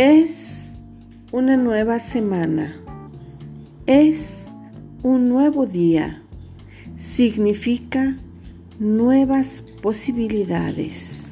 Es una nueva semana. Es un nuevo día. Significa nuevas posibilidades.